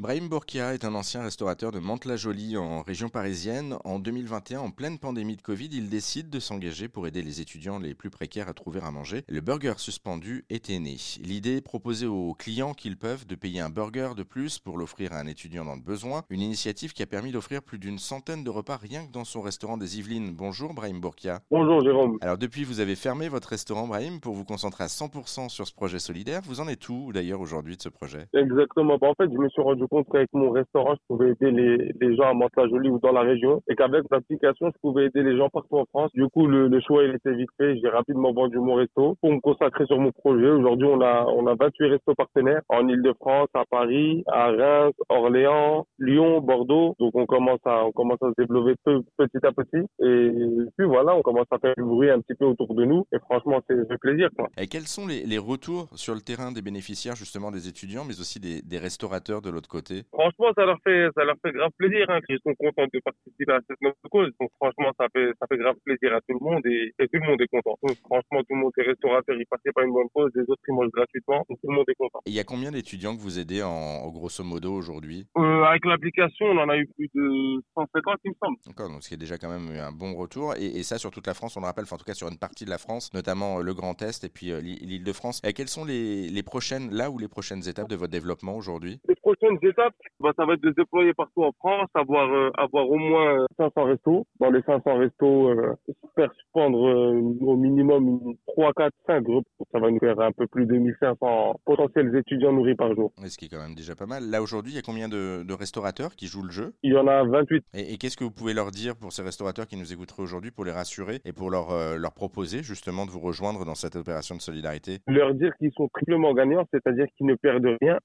Brahim Bourkia est un ancien restaurateur de Mantes-la-Jolie en région parisienne. En 2021, en pleine pandémie de Covid, il décide de s'engager pour aider les étudiants les plus précaires à trouver à manger. Le burger suspendu était né. L'idée proposée aux clients qu'ils peuvent de payer un burger de plus pour l'offrir à un étudiant dans le besoin. Une initiative qui a permis d'offrir plus d'une centaine de repas rien que dans son restaurant des Yvelines. Bonjour Brahim Bourkia. Bonjour Jérôme. Alors depuis, vous avez fermé votre restaurant Brahim pour vous concentrer à 100% sur ce projet solidaire. Vous en êtes où d'ailleurs aujourd'hui de ce projet? Exactement. Bah, en fait, je me suis rendu compte qu'avec mon restaurant, je pouvais aider les, les gens à Mantes-la-Jolie ou dans la région et qu'avec l'application, je pouvais aider les gens partout en France. Du coup, le, le choix, il était vite fait. J'ai rapidement vendu mon resto pour me consacrer sur mon projet. Aujourd'hui, on a, on a 28 restos partenaires en Ile-de-France, à Paris, à Reims, Orléans, Lyon, Bordeaux. Donc, on commence à, on commence à se développer petit à petit. Et puis voilà, on commence à faire du bruit un petit peu autour de nous. Et franchement, c'est fait plaisir. Quoi. Et quels sont les, les retours sur le terrain des bénéficiaires, justement, des étudiants, mais aussi des, des restaurateurs de l'autre côté? Franchement, ça leur fait, ça leur fait grave plaisir. Hein, qu'ils sont contents de participer à cette noble cause. Donc franchement, ça fait, ça fait grave plaisir à tout le monde et, et tout le monde est content. Donc, franchement, tout le monde est restaurateur, ils passaient pas une bonne cause, les autres ils mangent gratuitement, donc tout le monde est content. Et il y a combien d'étudiants que vous aidez en, en grosso modo aujourd'hui? Euh, avec l'application, on en a eu plus de 150, il me semble. D'accord, donc ce qui est déjà quand même un bon retour. Et, et, ça sur toute la France, on le rappelle, enfin, en tout cas sur une partie de la France, notamment euh, le Grand Est et puis euh, l'île de France. Et quelles sont les, les prochaines, là ou les prochaines étapes de votre développement aujourd'hui? Les prochaines étapes, bah, ça va être de se déployer partout en France, avoir, euh, avoir au moins 500 restos. Dans les 500 restos, euh, faire suspendre euh, au minimum 3, 4, 5 groupes. Ça va nous faire un peu plus de 1500 potentiels étudiants nourris par jour. Ce qui est quand même déjà pas mal. Là aujourd'hui, il y a combien de, de restaurateurs qui jouent le jeu? Il y en a 28. Et, et qu'est-ce que vous pouvez leur dire pour ces restaurateurs qui nous écouteraient aujourd'hui pour les rassurer et pour leur, euh, leur proposer justement de vous rejoindre dans cette opération de solidarité? Leur dire qu'ils sont triplement gagnants, c'est-à-dire qu'ils ne perdent rien,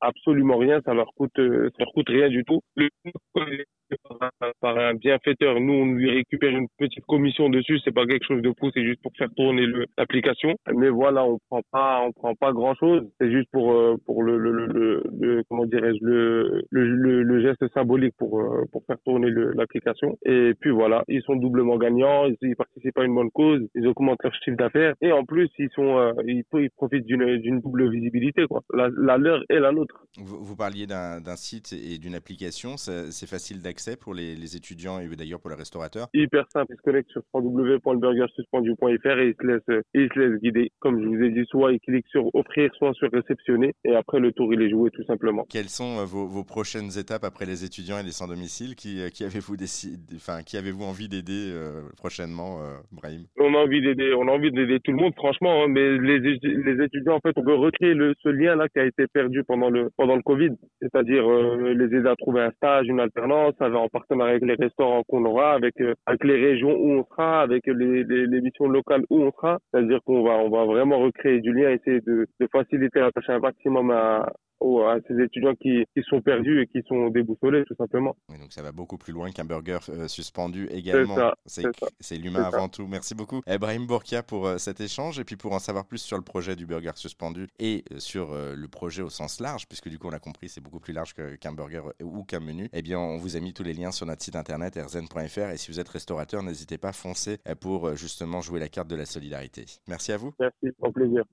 absolument rien, ça leur coûte, euh, ça leur coûte rien du tout. Par un bienfaiteur, nous on lui récupère une petite commission dessus, c'est pas quelque chose de fou, c'est juste pour faire tourner l'application. Mais voilà, on prend pas, on prend pas grand chose, c'est juste pour euh, pour le, le, le, le comment dirais-je le, le, le, geste symbolique pour euh, pour faire tourner l'application. Et puis voilà, ils sont doublement gagnants, ils, ils, participent à une bonne cause, ils augmentent leur chiffre d'affaires. Et en plus ils sont euh, ils, ils profitent d'une d'une double visibilité quoi, la, la leur et la nôtre. Vous, vous parliez d'un site et d'une application, c'est facile d'accès pour les, les, étudiants et d'ailleurs pour les restaurateurs Hyper simple, ils se connectent sur www.burgersuspendu.fr et ils se laissent ils se laissent guider. Comme je vous ai dit, soit ils cliquent sur offrir, soit sur réceptionner et après le tour il est joué tout simplement. Quelles sont vos, vos prochaines étapes après les étudiants et les sans domicile Qui, qui avez-vous enfin qui avez-vous envie d'aider euh, prochainement, euh, Brahim? On a envie d'aider, on a envie d'aider tout le monde franchement, hein, mais les, les étudiants en fait on veut recréer le, ce lien là qui a été perdu pendant le pendant le Covid, c'est-à-dire euh, les aider à trouver un stage, une alternance, en partenariat avec les restaurants qu'on aura, avec euh, avec les régions où on sera, avec les, les, missions locales où on sera. C'est-à-dire qu'on va on va vraiment recréer du lien, essayer de, faciliter la tâche un maximum à, à ces étudiants qui, qui, sont perdus et qui sont déboussolés, tout simplement. Oui, donc ça va beaucoup plus loin qu'un burger euh, suspendu également. C'est l'humain avant ça. tout. Merci beaucoup, Ibrahim Bourkia, pour euh, cet échange et puis pour en savoir plus sur le projet du burger suspendu et euh, sur le projet au sens large, puisque du coup on a compris c'est beaucoup plus large qu'un qu burger ou qu'un menu. Eh bien, on vous a mis tous les liens sur notre site internet rzn.fr et si vous êtes restaurateur, n'hésitez pas à foncer pour justement jouer la carte de la solidarité. Merci à vous. Merci, au plaisir.